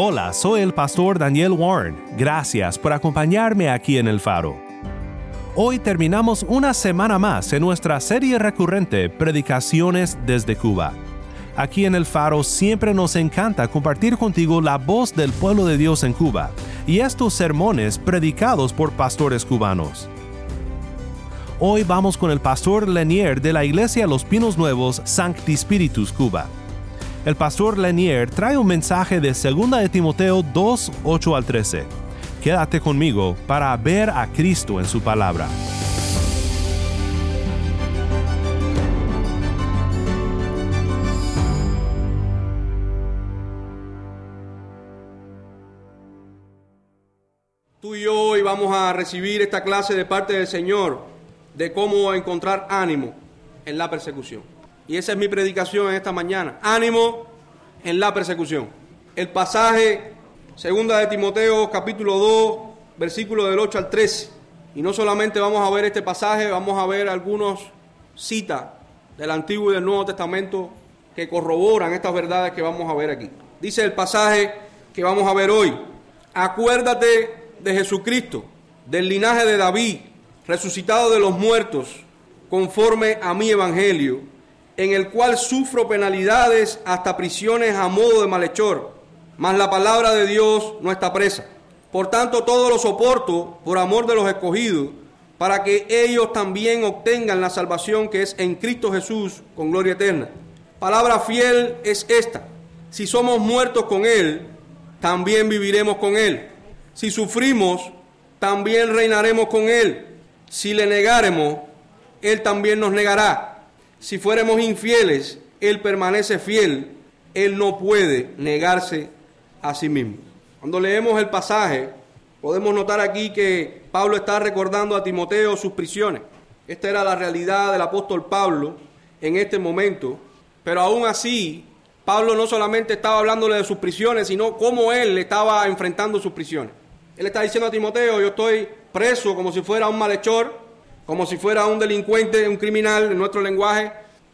Hola, soy el pastor Daniel Warren. Gracias por acompañarme aquí en El Faro. Hoy terminamos una semana más en nuestra serie recurrente Predicaciones desde Cuba. Aquí en El Faro siempre nos encanta compartir contigo la voz del pueblo de Dios en Cuba y estos sermones predicados por pastores cubanos. Hoy vamos con el pastor Lenier de la Iglesia Los Pinos Nuevos, Sancti Spiritus, Cuba. El pastor Lenier trae un mensaje de 2 de Timoteo 2, 8 al 13. Quédate conmigo para ver a Cristo en su palabra. Tú y yo hoy vamos a recibir esta clase de parte del Señor de cómo encontrar ánimo en la persecución. Y esa es mi predicación en esta mañana. Ánimo en la persecución. El pasaje, segunda de Timoteo, capítulo 2, versículo del 8 al 13. Y no solamente vamos a ver este pasaje, vamos a ver algunas citas del Antiguo y del Nuevo Testamento que corroboran estas verdades que vamos a ver aquí. Dice el pasaje que vamos a ver hoy. Acuérdate de Jesucristo, del linaje de David, resucitado de los muertos, conforme a mi evangelio, en el cual sufro penalidades hasta prisiones a modo de malhechor, mas la palabra de Dios no está presa. Por tanto, todo lo soporto por amor de los escogidos, para que ellos también obtengan la salvación que es en Cristo Jesús con gloria eterna. Palabra fiel es esta. Si somos muertos con Él, también viviremos con Él. Si sufrimos, también reinaremos con Él. Si le negaremos, Él también nos negará. Si fuéramos infieles, Él permanece fiel. Él no puede negarse a sí mismo. Cuando leemos el pasaje, podemos notar aquí que Pablo está recordando a Timoteo sus prisiones. Esta era la realidad del apóstol Pablo en este momento. Pero aún así, Pablo no solamente estaba hablándole de sus prisiones, sino cómo él estaba enfrentando sus prisiones. Él está diciendo a Timoteo, yo estoy preso como si fuera un malhechor, como si fuera un delincuente, un criminal en nuestro lenguaje,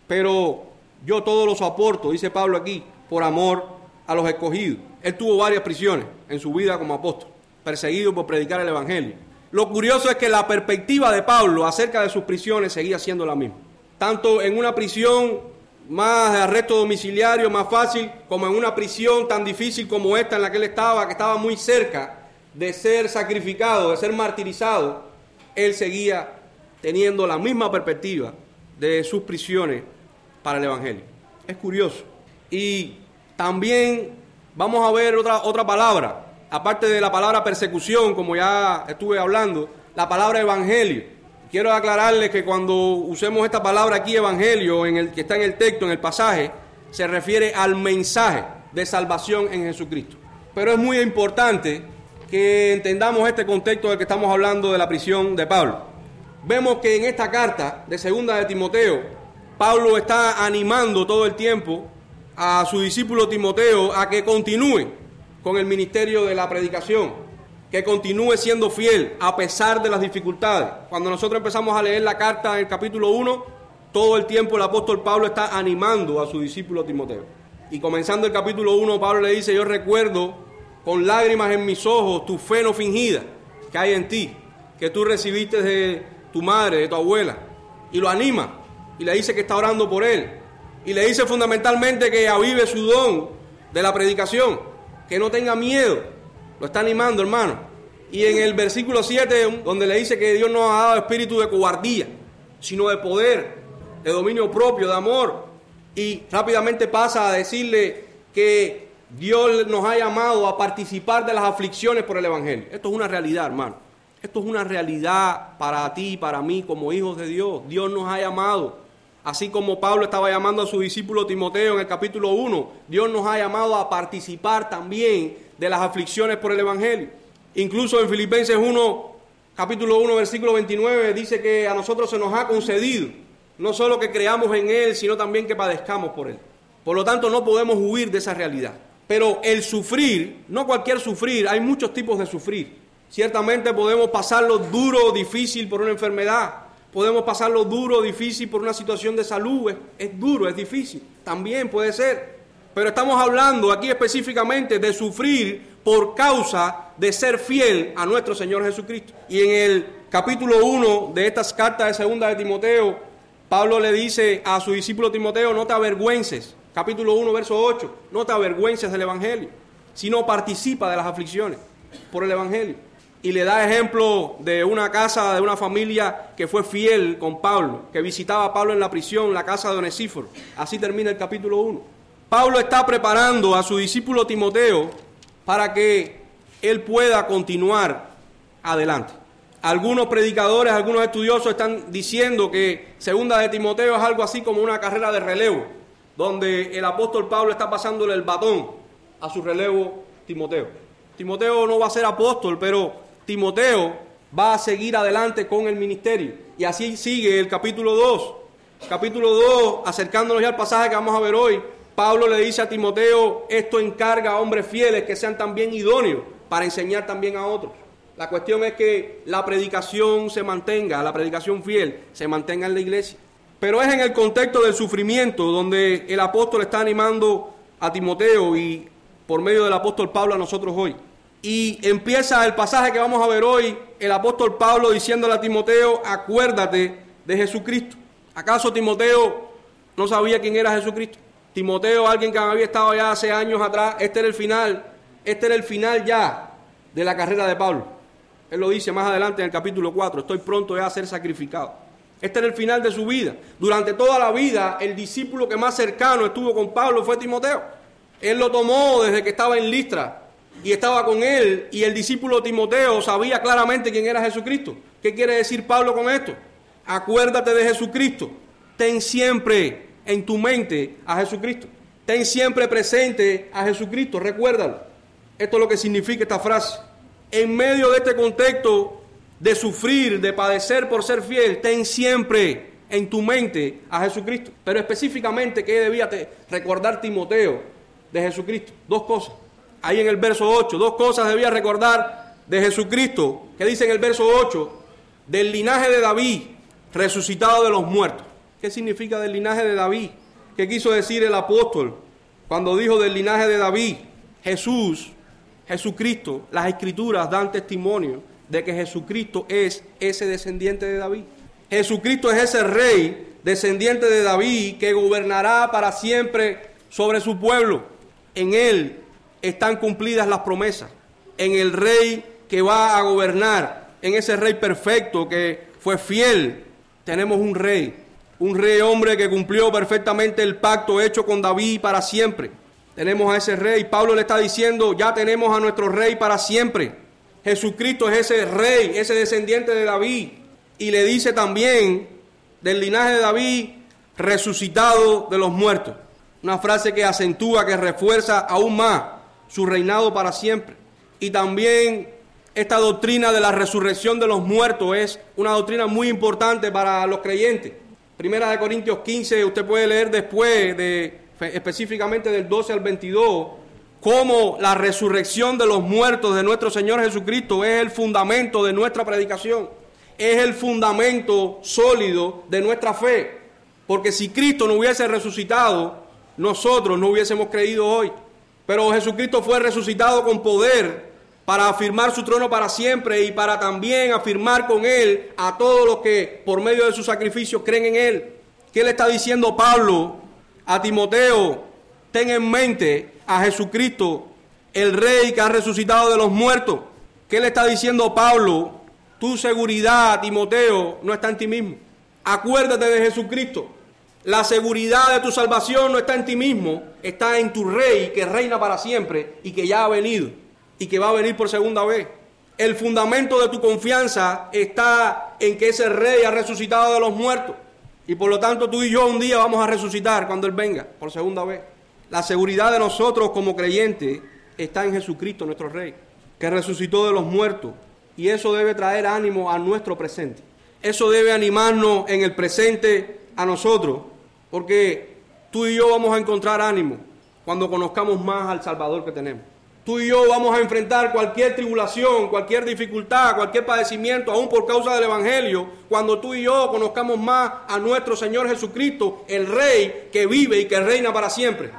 pero yo todo lo soporto, dice Pablo aquí, por amor a los escogidos. Él tuvo varias prisiones en su vida como apóstol, perseguido por predicar el Evangelio. Lo curioso es que la perspectiva de Pablo acerca de sus prisiones seguía siendo la misma. Tanto en una prisión más de arresto domiciliario, más fácil, como en una prisión tan difícil como esta en la que él estaba, que estaba muy cerca de ser sacrificado, de ser martirizado, él seguía teniendo la misma perspectiva de sus prisiones para el Evangelio. Es curioso. Y también vamos a ver otra, otra palabra, aparte de la palabra persecución, como ya estuve hablando, la palabra evangelio. Quiero aclararles que cuando usemos esta palabra aquí, evangelio, en el que está en el texto, en el pasaje, se refiere al mensaje de salvación en Jesucristo. Pero es muy importante que entendamos este contexto del que estamos hablando de la prisión de Pablo. Vemos que en esta carta de segunda de Timoteo, Pablo está animando todo el tiempo a su discípulo Timoteo a que continúe con el ministerio de la predicación, que continúe siendo fiel a pesar de las dificultades. Cuando nosotros empezamos a leer la carta en el capítulo 1, todo el tiempo el apóstol Pablo está animando a su discípulo Timoteo. Y comenzando el capítulo 1, Pablo le dice, yo recuerdo con lágrimas en mis ojos tu fe no fingida que hay en ti, que tú recibiste de tu madre, de tu abuela, y lo anima, y le dice que está orando por él, y le dice fundamentalmente que avive su don de la predicación, que no tenga miedo, lo está animando hermano. Y en el versículo 7, donde le dice que Dios no ha dado espíritu de cobardía, sino de poder, de dominio propio, de amor, y rápidamente pasa a decirle que Dios nos ha llamado a participar de las aflicciones por el Evangelio. Esto es una realidad, hermano. Esto es una realidad para ti para mí como hijos de Dios. Dios nos ha llamado Así como Pablo estaba llamando a su discípulo Timoteo en el capítulo 1, Dios nos ha llamado a participar también de las aflicciones por el Evangelio. Incluso en Filipenses 1, capítulo 1, versículo 29, dice que a nosotros se nos ha concedido no solo que creamos en Él, sino también que padezcamos por Él. Por lo tanto, no podemos huir de esa realidad. Pero el sufrir, no cualquier sufrir, hay muchos tipos de sufrir. Ciertamente podemos pasarlo duro, difícil por una enfermedad, Podemos pasarlo duro, difícil por una situación de salud. Es, duro, es difícil. También puede ser. Pero estamos hablando aquí específicamente de sufrir por causa de ser fiel a nuestro Señor Jesucristo. Y en el capítulo 1 de estas cartas de segunda de Timoteo, Pablo le dice a su discípulo Timoteo, no te avergüences. Capítulo 1, verso 8, no te avergüences del Evangelio, sino participa de las aflicciones por el Evangelio y le da ejemplo de una casa, de una familia que fue fiel con Pablo, que visitaba a Pablo en la prisión, la casa de Onesíforo. Así termina el capítulo 1. Pablo está preparando a su discípulo Timoteo para que él pueda continuar adelante. Algunos predicadores, algunos estudiosos están diciendo que segunda de Timoteo es algo así como una carrera de relevo, donde el apóstol Pablo está pasándole el batón a su relevo Timoteo. Timoteo no va a ser apóstol, pero Timoteo va a seguir adelante con el ministerio. Y así sigue el capítulo 2. Capítulo 2, acercándonos ya al pasaje que vamos a ver hoy, Pablo le dice a Timoteo, esto encarga a hombres fieles que sean también idóneos para enseñar también a otros. La cuestión es que la predicación se mantenga, la predicación fiel se mantenga en la iglesia. Pero es en el contexto del sufrimiento donde el apóstol está animando a Timoteo y por medio del apóstol Pablo a nosotros hoy. Y empieza el pasaje que vamos a ver hoy, el apóstol Pablo diciéndole a Timoteo, acuérdate de Jesucristo. ¿Acaso Timoteo no sabía quién era Jesucristo? Timoteo, alguien que había estado ya hace años atrás, este era el final, este era el final ya de la carrera de Pablo. Él lo dice más adelante en el capítulo 4, estoy pronto ya a ser sacrificado. Este era el final de su vida. Durante toda la vida, el discípulo que más cercano estuvo con Pablo fue Timoteo. Él lo tomó desde que estaba en Listra, y estaba con él y el discípulo Timoteo sabía claramente quién era Jesucristo. ¿Qué quiere decir Pablo con esto? Acuérdate de Jesucristo. Ten siempre en tu mente a Jesucristo. Ten siempre presente a Jesucristo. Recuérdalo. Esto es lo que significa esta frase. En medio de este contexto de sufrir, de padecer por ser fiel, ten siempre en tu mente a Jesucristo. Pero específicamente, ¿qué debía recordar Timoteo de Jesucristo? Dos cosas ahí en el verso 8. Dos cosas debía recordar de Jesucristo, que dice en el verso 8, del linaje de David, resucitado de los muertos. ¿Qué significa del linaje de David? ¿Qué quiso decir el apóstol cuando dijo del linaje de David? Jesús, Jesucristo, las escrituras dan testimonio de que Jesucristo es ese descendiente de David. Jesucristo es ese rey descendiente de David que gobernará para siempre sobre su pueblo. En él están cumplidas las promesas. En el rey que va a gobernar, en ese rey perfecto que fue fiel, tenemos un rey. Un rey hombre que cumplió perfectamente el pacto hecho con David para siempre. Tenemos a ese rey. Pablo le está diciendo, ya tenemos a nuestro rey para siempre. Jesucristo es ese rey, ese descendiente de David. Y le dice también del linaje de David, resucitado de los muertos. Una frase que acentúa, que refuerza aún más su reinado para siempre. Y también esta doctrina de la resurrección de los muertos es una doctrina muy importante para los creyentes. Primera de Corintios 15, usted puede leer después de específicamente del 12 al 22 cómo la resurrección de los muertos de nuestro Señor Jesucristo es el fundamento de nuestra predicación, es el fundamento sólido de nuestra fe. Porque si Cristo no hubiese resucitado, nosotros no hubiésemos creído hoy. Pero Jesucristo fue resucitado con poder para afirmar su trono para siempre y para también afirmar con él a todos los que por medio de su sacrificio creen en él. ¿Qué le está diciendo Pablo a Timoteo? Ten en mente a Jesucristo, el rey que ha resucitado de los muertos. ¿Qué le está diciendo Pablo? Tu seguridad, Timoteo, no está en ti mismo. Acuérdate de Jesucristo. La seguridad de tu salvación no está en ti mismo, está en tu rey que reina para siempre y que ya ha venido y que va a venir por segunda vez. El fundamento de tu confianza está en que ese rey ha resucitado de los muertos. Y por lo tanto tú y yo un día vamos a resucitar cuando Él venga por segunda vez. La seguridad de nosotros como creyentes está en Jesucristo, nuestro Rey, que resucitó de los muertos. Y eso debe traer ánimo a nuestro presente. Eso debe animarnos en el presente a nosotros, porque tú y yo vamos a encontrar ánimo cuando conozcamos más al Salvador que tenemos. Tú y yo vamos a enfrentar cualquier tribulación, cualquier dificultad, cualquier padecimiento, aún por causa del Evangelio, cuando tú y yo conozcamos más a nuestro Señor Jesucristo, el Rey que vive y que reina para siempre.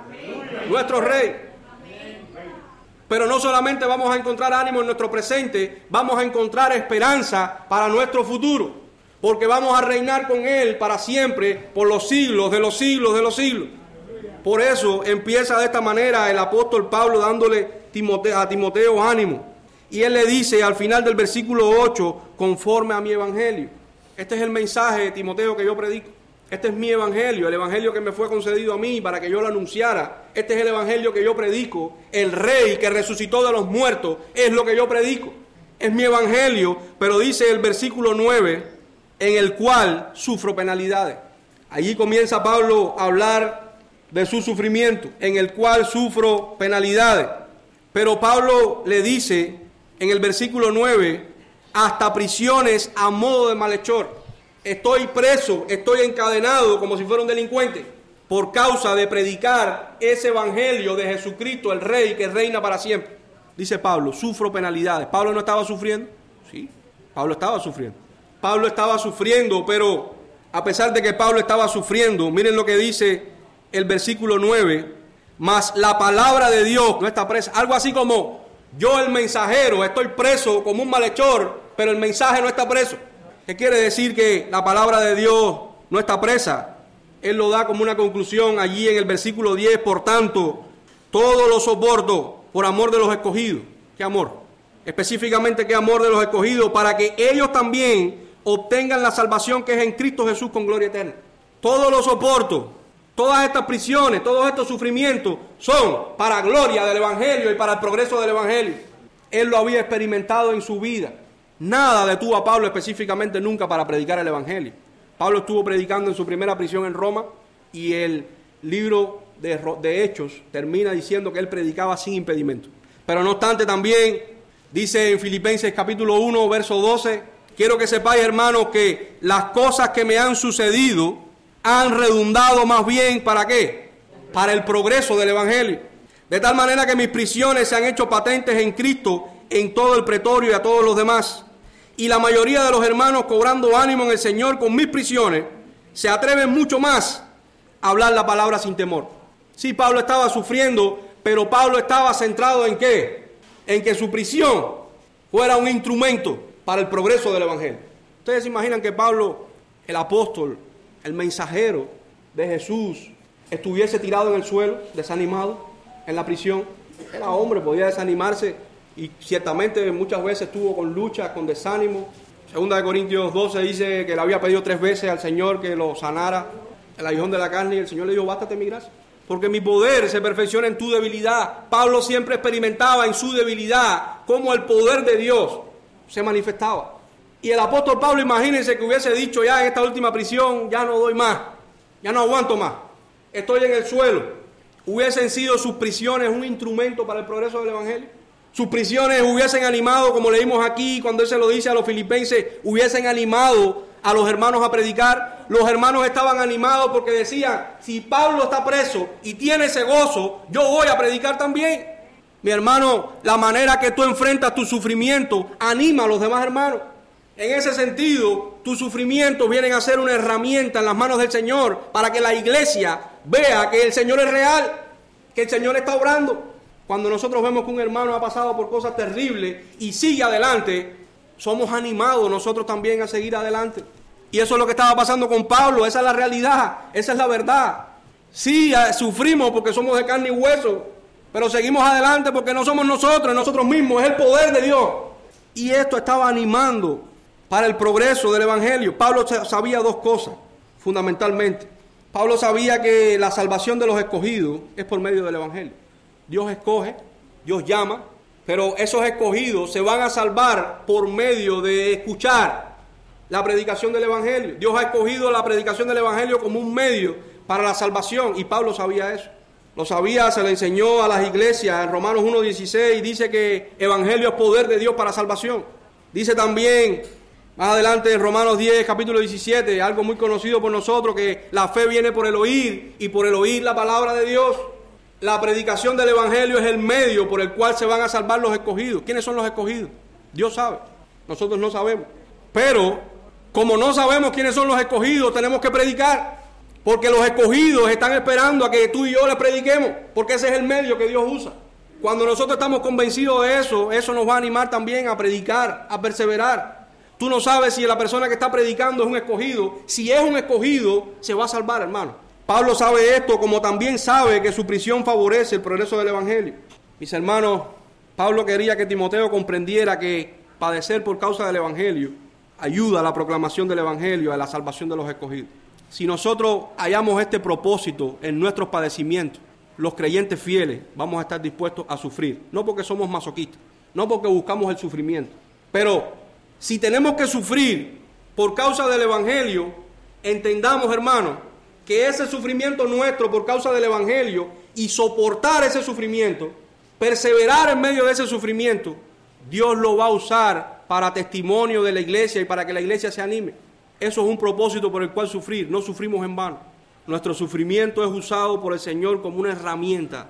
Nuestro Rey. Pero no solamente vamos a encontrar ánimo en nuestro presente, vamos a encontrar esperanza para nuestro futuro, porque vamos a reinar con Él para siempre, por los siglos de los siglos de los siglos. Por eso empieza de esta manera el apóstol Pablo dándole a Timoteo ánimo. Y él le dice al final del versículo 8, conforme a mi evangelio. Este es el mensaje de Timoteo que yo predico. Este es mi evangelio, el evangelio que me fue concedido a mí para que yo lo anunciara. Este es el evangelio que yo predico. El rey que resucitó de los muertos es lo que yo predico. Es mi evangelio, pero dice el versículo 9, en el cual sufro penalidades. Allí comienza Pablo a hablar de su sufrimiento, en el cual sufro penalidades. Pero Pablo le dice en el versículo 9, hasta prisiones a modo de malhechor. Estoy preso, estoy encadenado como si fuera un delincuente por causa de predicar ese evangelio de Jesucristo, el Rey que reina para siempre. Dice Pablo, sufro penalidades. ¿Pablo no estaba sufriendo? Sí, Pablo estaba sufriendo. Pablo estaba sufriendo, pero a pesar de que Pablo estaba sufriendo, miren lo que dice el versículo 9, mas la palabra de Dios no está presa. Algo así como yo el mensajero estoy preso como un malhechor, pero el mensaje no está preso. ¿Qué quiere decir que la palabra de Dios no está presa? Él lo da como una conclusión allí en el versículo 10, por tanto, todo lo soporto por amor de los escogidos. ¿Qué amor? Específicamente, ¿qué amor de los escogidos? Para que ellos también obtengan la salvación que es en Cristo Jesús con gloria eterna. Todo lo soporto Todas estas prisiones, todos estos sufrimientos son para gloria del Evangelio y para el progreso del Evangelio. Él lo había experimentado en su vida. Nada detuvo a Pablo específicamente nunca para predicar el Evangelio. Pablo estuvo predicando en su primera prisión en Roma y el libro de, de Hechos termina diciendo que él predicaba sin impedimento. Pero no obstante también dice en Filipenses capítulo 1, verso 12, quiero que sepáis hermanos que las cosas que me han sucedido, han redundado más bien para qué? Para el progreso del Evangelio. De tal manera que mis prisiones se han hecho patentes en Cristo en todo el pretorio y a todos los demás. Y la mayoría de los hermanos cobrando ánimo en el Señor con mis prisiones, se atreven mucho más a hablar la palabra sin temor. Sí, Pablo estaba sufriendo, pero Pablo estaba centrado en qué? En que su prisión fuera un instrumento para el progreso del Evangelio. Ustedes se imaginan que Pablo, el apóstol, el mensajero de Jesús estuviese tirado en el suelo, desanimado, en la prisión. Era hombre, podía desanimarse y ciertamente muchas veces estuvo con lucha, con desánimo. Segunda de Corintios 12 dice que le había pedido tres veces al Señor que lo sanara el aguijón de la carne y el Señor le dijo, bástate mi gracia. Porque mi poder se perfecciona en tu debilidad. Pablo siempre experimentaba en su debilidad cómo el poder de Dios se manifestaba. Y el apóstol Pablo, imagínense que hubiese dicho ya en esta última prisión, ya no doy más, ya no aguanto más, estoy en el suelo. Hubiesen sido sus prisiones un instrumento para el progreso del Evangelio. Sus prisiones hubiesen animado, como leímos aquí cuando él se lo dice a los filipenses, hubiesen animado a los hermanos a predicar. Los hermanos estaban animados porque decían, si Pablo está preso y tiene ese gozo, yo voy a predicar también. Mi hermano, la manera que tú enfrentas tu sufrimiento anima a los demás hermanos. En ese sentido, tus sufrimientos vienen a ser una herramienta en las manos del Señor para que la iglesia vea que el Señor es real, que el Señor está obrando. Cuando nosotros vemos que un hermano ha pasado por cosas terribles y sigue adelante, somos animados nosotros también a seguir adelante. Y eso es lo que estaba pasando con Pablo, esa es la realidad, esa es la verdad. Sí, sufrimos porque somos de carne y hueso, pero seguimos adelante porque no somos nosotros, nosotros mismos, es el poder de Dios. Y esto estaba animando para el progreso del Evangelio. Pablo sabía dos cosas, fundamentalmente. Pablo sabía que la salvación de los escogidos es por medio del Evangelio. Dios escoge, Dios llama, pero esos escogidos se van a salvar por medio de escuchar la predicación del Evangelio. Dios ha escogido la predicación del Evangelio como un medio para la salvación y Pablo sabía eso. Lo sabía, se le enseñó a las iglesias. En Romanos 1.16 dice que Evangelio es poder de Dios para salvación. Dice también, más adelante en Romanos 10, capítulo 17, algo muy conocido por nosotros, que la fe viene por el oír y por el oír la palabra de Dios. La predicación del Evangelio es el medio por el cual se van a salvar los escogidos. ¿Quiénes son los escogidos? Dios sabe. Nosotros no sabemos. Pero, como no sabemos quiénes son los escogidos, tenemos que predicar. Porque los escogidos están esperando a que tú y yo les prediquemos, porque ese es el medio que Dios usa. Cuando nosotros estamos convencidos de eso, eso nos va a animar también a predicar, a perseverar. Tú no sabes si la persona que está predicando es un escogido. Si es un escogido, se va a salvar, hermano. Pablo sabe esto, como también sabe que su prisión favorece el progreso del Evangelio. Mis hermanos, Pablo quería que Timoteo comprendiera que padecer por causa del Evangelio ayuda a la proclamación del Evangelio, a la salvación de los escogidos. Si nosotros hallamos este propósito en nuestros padecimientos, los creyentes fieles vamos a estar dispuestos a sufrir. No porque somos masoquistas, no porque buscamos el sufrimiento. Pero si tenemos que sufrir por causa del Evangelio, entendamos, hermanos, que ese sufrimiento nuestro por causa del Evangelio y soportar ese sufrimiento, perseverar en medio de ese sufrimiento, Dios lo va a usar para testimonio de la iglesia y para que la iglesia se anime. Eso es un propósito por el cual sufrir, no sufrimos en vano. Nuestro sufrimiento es usado por el Señor como una herramienta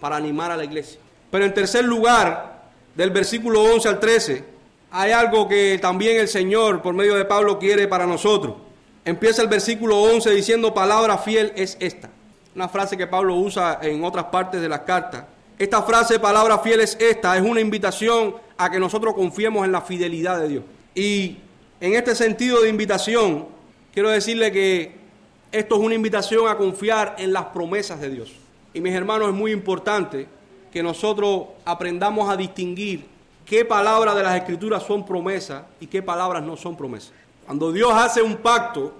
para animar a la iglesia. Pero en tercer lugar, del versículo 11 al 13, hay algo que también el Señor, por medio de Pablo, quiere para nosotros. Empieza el versículo 11 diciendo, palabra fiel es esta. Una frase que Pablo usa en otras partes de las cartas. Esta frase, palabra fiel es esta, es una invitación a que nosotros confiemos en la fidelidad de Dios. Y en este sentido de invitación, quiero decirle que esto es una invitación a confiar en las promesas de Dios. Y mis hermanos, es muy importante que nosotros aprendamos a distinguir qué palabras de las escrituras son promesas y qué palabras no son promesas. Cuando Dios hace un pacto,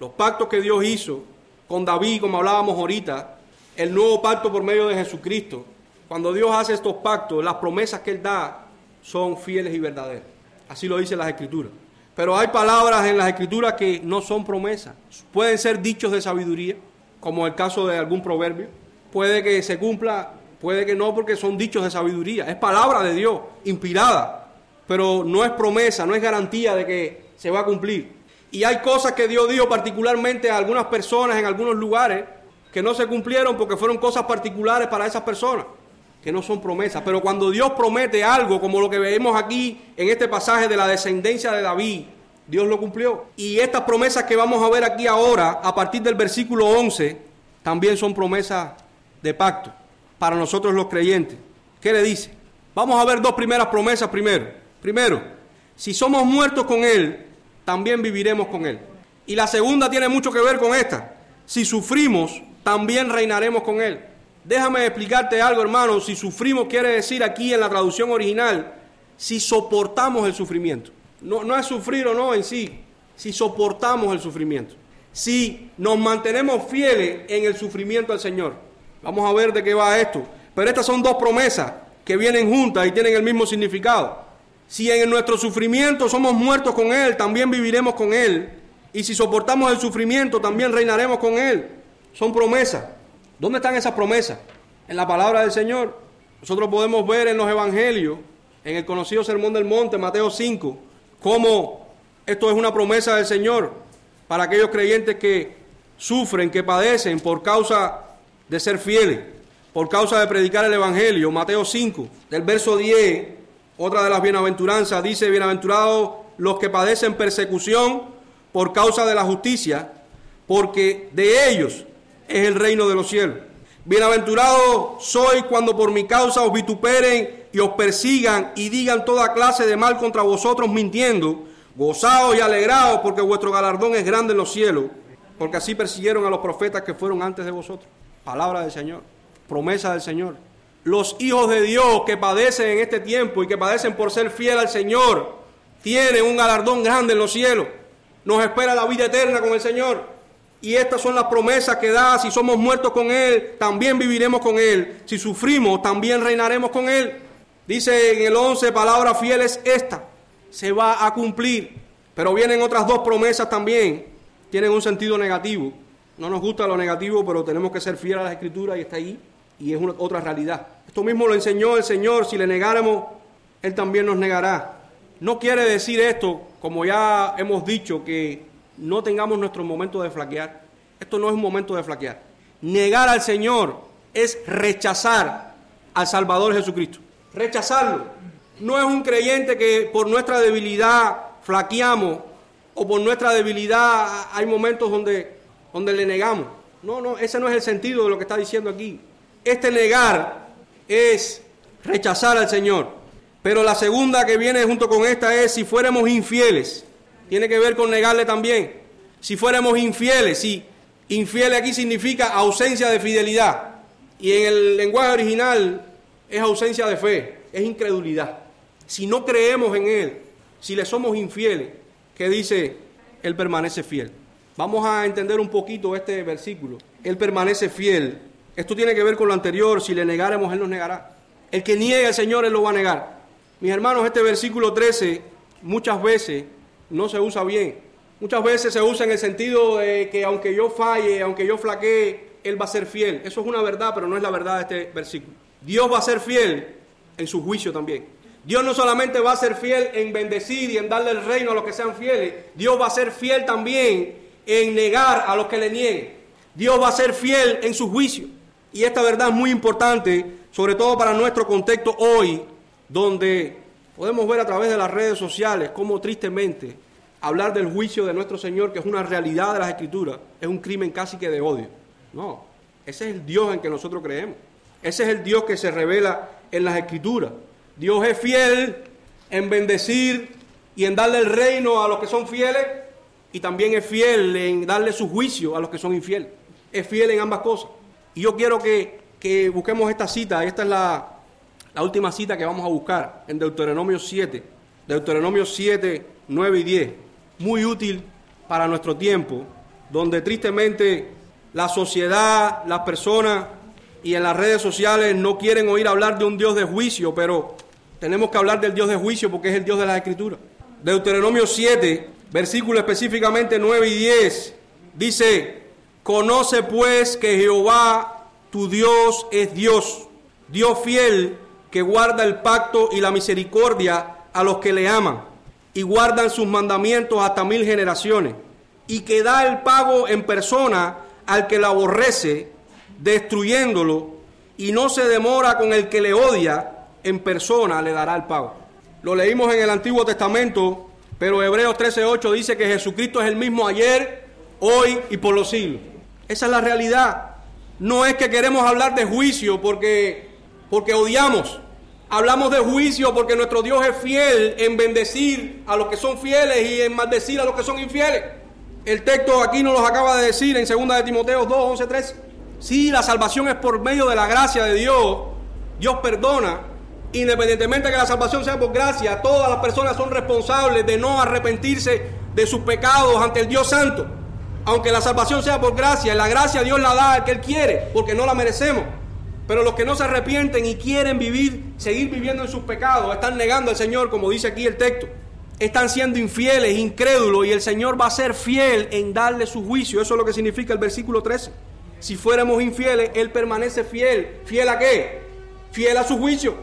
los pactos que Dios hizo con David, como hablábamos ahorita, el nuevo pacto por medio de Jesucristo, cuando Dios hace estos pactos, las promesas que Él da son fieles y verdaderas. Así lo dicen las escrituras. Pero hay palabras en las escrituras que no son promesas. Pueden ser dichos de sabiduría, como el caso de algún proverbio. Puede que se cumpla, puede que no, porque son dichos de sabiduría. Es palabra de Dios, inspirada. Pero no es promesa, no es garantía de que se va a cumplir. Y hay cosas que Dios dijo particularmente a algunas personas en algunos lugares que no se cumplieron porque fueron cosas particulares para esas personas que no son promesas. Pero cuando Dios promete algo, como lo que vemos aquí en este pasaje de la descendencia de David, Dios lo cumplió. Y estas promesas que vamos a ver aquí ahora, a partir del versículo 11, también son promesas de pacto para nosotros los creyentes. ¿Qué le dice? Vamos a ver dos primeras promesas primero. Primero, si somos muertos con Él, también viviremos con Él. Y la segunda tiene mucho que ver con esta. Si sufrimos, también reinaremos con Él. Déjame explicarte algo, hermano. Si sufrimos quiere decir aquí en la traducción original, si soportamos el sufrimiento. No, es sufrir o no en sí, si soportamos el sufrimiento. Si nos mantenemos fieles en el sufrimiento del Señor. Vamos a ver de qué va esto. Pero estas son dos promesas que vienen juntas y tienen el mismo significado. Si en nuestro sufrimiento somos muertos con Él, también viviremos con Él. Y si soportamos el sufrimiento, también reinaremos con Él. Son promesas. ¿Dónde están esas promesas? En la palabra del Señor. Nosotros podemos ver en los evangelios, en el conocido Sermón del Monte, Mateo 5, cómo esto es una promesa del Señor para aquellos creyentes que sufren, que padecen por causa de ser fieles, por causa de predicar el Evangelio. Mateo 5, del verso 10, otra de las bienaventuranzas, dice, bienaventurados los que padecen persecución por causa de la justicia, porque de ellos es el reino de los cielos. Bienaventurado soy cuando por mi causa os vituperen y os persigan y digan toda clase de mal contra vosotros mintiendo. Gozaos y alegraos porque vuestro galardón es grande en los cielos, porque así persiguieron a los profetas que fueron antes de vosotros. Palabra del Señor, promesa del Señor. Los hijos de Dios que padecen en este tiempo y que padecen por ser fiel al Señor, tienen un galardón grande en los cielos. Nos espera la vida eterna con el Señor. Y estas son las promesas que da. Si somos muertos con Él, también viviremos con Él. Si sufrimos, también reinaremos con Él. Dice en el 11, palabra fiel es esta. Se va a cumplir. Pero vienen otras dos promesas también, tienen un sentido negativo. No nos gusta lo negativo, pero tenemos que ser fieles a la Escritura y está ahí. Y es otra realidad. Esto mismo lo enseñó el Señor. Si le negáramos, Él también nos negará. No quiere decir esto, como ya hemos dicho, que no tengamos nuestro momento de flaquear. Esto no es un momento de flaquear. Negar al Señor es rechazar al Salvador Jesucristo. Rechazarlo. No es un creyente que por nuestra debilidad flaqueamos o por nuestra debilidad hay momentos donde, donde le negamos. No, no, ese no es el sentido de lo que está diciendo aquí. Este negar es rechazar al Señor. Pero la segunda que viene junto con esta es si fuéramos infieles. Tiene que ver con negarle también. Si fuéramos infieles, si infiel aquí significa ausencia de fidelidad. Y en el lenguaje original es ausencia de fe, es incredulidad. Si no creemos en Él, si le somos infieles, que dice, Él permanece fiel. Vamos a entender un poquito este versículo. Él permanece fiel. Esto tiene que ver con lo anterior. Si le negáramos, Él nos negará. El que niegue al Señor, Él lo va a negar. Mis hermanos, este versículo 13 muchas veces no se usa bien. Muchas veces se usa en el sentido de que aunque yo falle, aunque yo flaquee, Él va a ser fiel. Eso es una verdad, pero no es la verdad de este versículo. Dios va a ser fiel en su juicio también. Dios no solamente va a ser fiel en bendecir y en darle el reino a los que sean fieles, Dios va a ser fiel también en negar a los que le nieguen. Dios va a ser fiel en su juicio. Y esta verdad es muy importante, sobre todo para nuestro contexto hoy, donde podemos ver a través de las redes sociales cómo tristemente hablar del juicio de nuestro Señor, que es una realidad de las Escrituras, es un crimen casi que de odio. No, ese es el Dios en que nosotros creemos. Ese es el Dios que se revela en las Escrituras. Dios es fiel en bendecir y en darle el reino a los que son fieles y también es fiel en darle su juicio a los que son infieles. Es fiel en ambas cosas. Y yo quiero que, que busquemos esta cita. Esta es la, la última cita que vamos a buscar en Deuteronomio 7. Deuteronomio 7, 9 y 10. Muy útil para nuestro tiempo, donde tristemente la sociedad, las personas y en las redes sociales no quieren oír hablar de un Dios de juicio, pero tenemos que hablar del Dios de juicio porque es el Dios de las Escrituras. Deuteronomio 7, versículo específicamente 9 y 10, dice, conoce pues que Jehová tu Dios es Dios, Dios fiel que guarda el pacto y la misericordia a los que le aman y guardan sus mandamientos hasta mil generaciones, y que da el pago en persona al que la aborrece, destruyéndolo, y no se demora con el que le odia, en persona le dará el pago. Lo leímos en el Antiguo Testamento, pero Hebreos 13:8 dice que Jesucristo es el mismo ayer, hoy y por los siglos. Esa es la realidad. No es que queremos hablar de juicio porque, porque odiamos. Hablamos de juicio porque nuestro Dios es fiel en bendecir a los que son fieles y en maldecir a los que son infieles. El texto aquí nos lo acaba de decir en 2 de Timoteo 2, 11, 13. Sí, la salvación es por medio de la gracia de Dios. Dios perdona. Independientemente de que la salvación sea por gracia, todas las personas son responsables de no arrepentirse de sus pecados ante el Dios Santo. Aunque la salvación sea por gracia, la gracia Dios la da al que Él quiere, porque no la merecemos. Pero los que no se arrepienten y quieren vivir, seguir viviendo en sus pecados, están negando al Señor, como dice aquí el texto. Están siendo infieles, incrédulos, y el Señor va a ser fiel en darle su juicio. Eso es lo que significa el versículo 13. Si fuéramos infieles, Él permanece fiel. ¿Fiel a qué? Fiel a su juicio.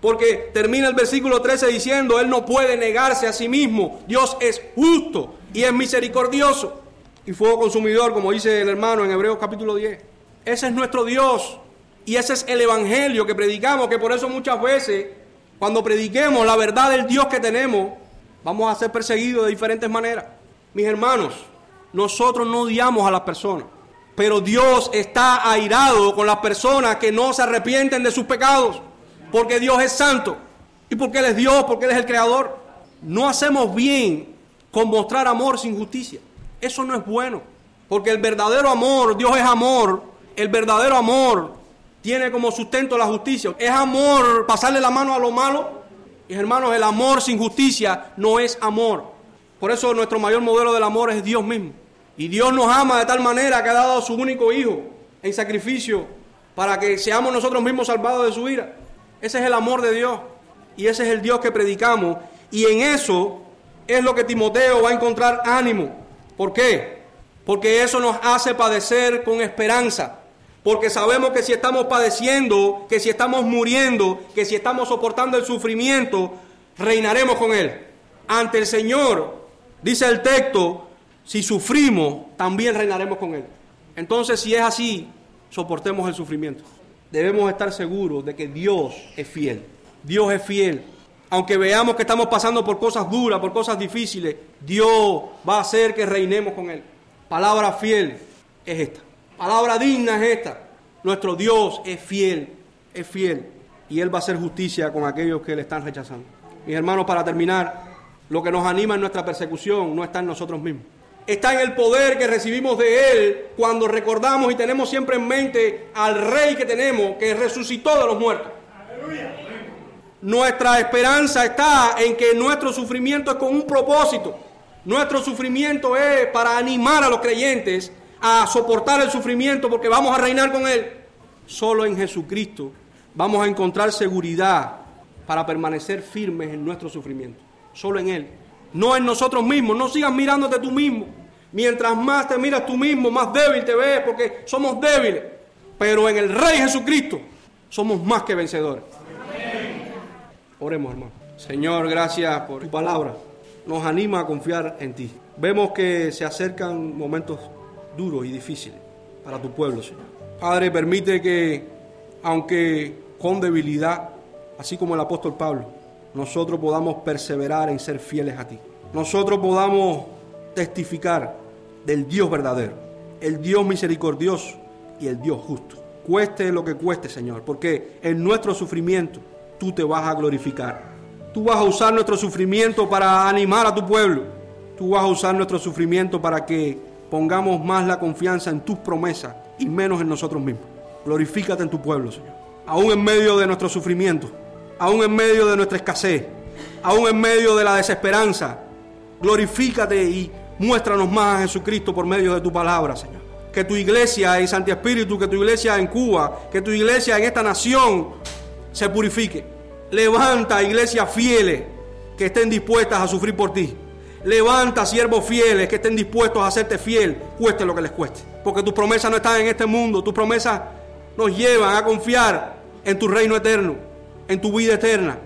Porque termina el versículo 13 diciendo, Él no puede negarse a sí mismo. Dios es justo y es misericordioso. Y fuego consumidor, como dice el hermano en Hebreos capítulo 10. Ese es nuestro Dios. Y ese es el evangelio que predicamos, que por eso muchas veces, cuando prediquemos la verdad del Dios que tenemos, vamos a ser perseguidos de diferentes maneras. Mis hermanos, nosotros no odiamos a las personas, pero Dios está airado con las personas que no se arrepienten de sus pecados, porque Dios es santo y porque Él es Dios, porque Él es el creador. No hacemos bien con mostrar amor sin justicia. Eso no es bueno, porque el verdadero amor, Dios es amor, el verdadero amor tiene como sustento la justicia. Es amor pasarle la mano a lo malo. Y hermanos, el amor sin justicia no es amor. Por eso nuestro mayor modelo del amor es Dios mismo. Y Dios nos ama de tal manera que ha dado a su único hijo en sacrificio para que seamos nosotros mismos salvados de su ira. Ese es el amor de Dios. Y ese es el Dios que predicamos. Y en eso es lo que Timoteo va a encontrar ánimo. ¿Por qué? Porque eso nos hace padecer con esperanza. Porque sabemos que si estamos padeciendo, que si estamos muriendo, que si estamos soportando el sufrimiento, reinaremos con Él. Ante el Señor, dice el texto, si sufrimos, también reinaremos con Él. Entonces, si es así, soportemos el sufrimiento. Debemos estar seguros de que Dios es fiel. Dios es fiel. Aunque veamos que estamos pasando por cosas duras, por cosas difíciles, Dios va a hacer que reinemos con Él. Palabra fiel es esta. Palabra digna es esta. Nuestro Dios es fiel, es fiel. Y Él va a hacer justicia con aquellos que le están rechazando. Mis hermanos, para terminar, lo que nos anima en nuestra persecución no está en nosotros mismos. Está en el poder que recibimos de Él cuando recordamos y tenemos siempre en mente al Rey que tenemos, que resucitó de los muertos. Nuestra esperanza está en que nuestro sufrimiento es con un propósito. Nuestro sufrimiento es para animar a los creyentes a soportar el sufrimiento porque vamos a reinar con Él. Solo en Jesucristo vamos a encontrar seguridad para permanecer firmes en nuestro sufrimiento. Solo en Él. No en nosotros mismos. No sigas mirándote tú mismo. Mientras más te miras tú mismo, más débil te ves porque somos débiles. Pero en el Rey Jesucristo somos más que vencedores. Oremos, hermano. Señor, gracias por tu palabra. Nos anima a confiar en ti. Vemos que se acercan momentos duros y difíciles para tu pueblo, Señor. Padre, permite que, aunque con debilidad, así como el apóstol Pablo, nosotros podamos perseverar en ser fieles a ti. Nosotros podamos testificar del Dios verdadero, el Dios misericordioso y el Dios justo. Cueste lo que cueste, Señor, porque en nuestro sufrimiento tú te vas a glorificar. Tú vas a usar nuestro sufrimiento para animar a tu pueblo. Tú vas a usar nuestro sufrimiento para que pongamos más la confianza en tus promesas y menos en nosotros mismos. Glorifícate en tu pueblo, Señor. Aún en medio de nuestro sufrimiento, aún en medio de nuestra escasez, aún en medio de la desesperanza, glorifícate y muéstranos más a Jesucristo por medio de tu palabra, Señor. Que tu iglesia en Santi Espíritu, que tu iglesia en Cuba, que tu iglesia en esta nación se purifique. Levanta iglesias fieles que estén dispuestas a sufrir por ti. Levanta siervos fieles que estén dispuestos a hacerte fiel, cueste lo que les cueste. Porque tus promesas no están en este mundo, tus promesas nos llevan a confiar en tu reino eterno, en tu vida eterna,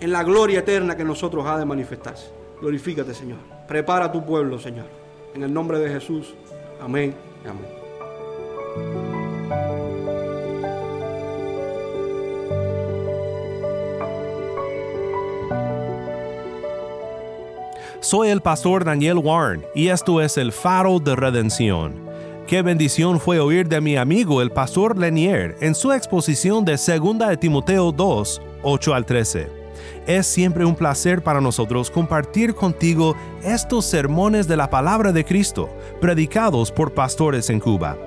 en la gloria eterna que nosotros ha de manifestarse. Glorifícate, Señor. Prepara a tu pueblo, Señor. En el nombre de Jesús. Amén. Amén. Soy el pastor Daniel Warren y esto es el faro de redención. Qué bendición fue oír de mi amigo el pastor Lenier en su exposición de 2 de Timoteo 2, 8 al 13. Es siempre un placer para nosotros compartir contigo estos sermones de la palabra de Cristo, predicados por pastores en Cuba.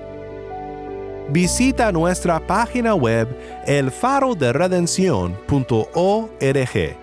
Visita nuestra página web elfaroderedención.org.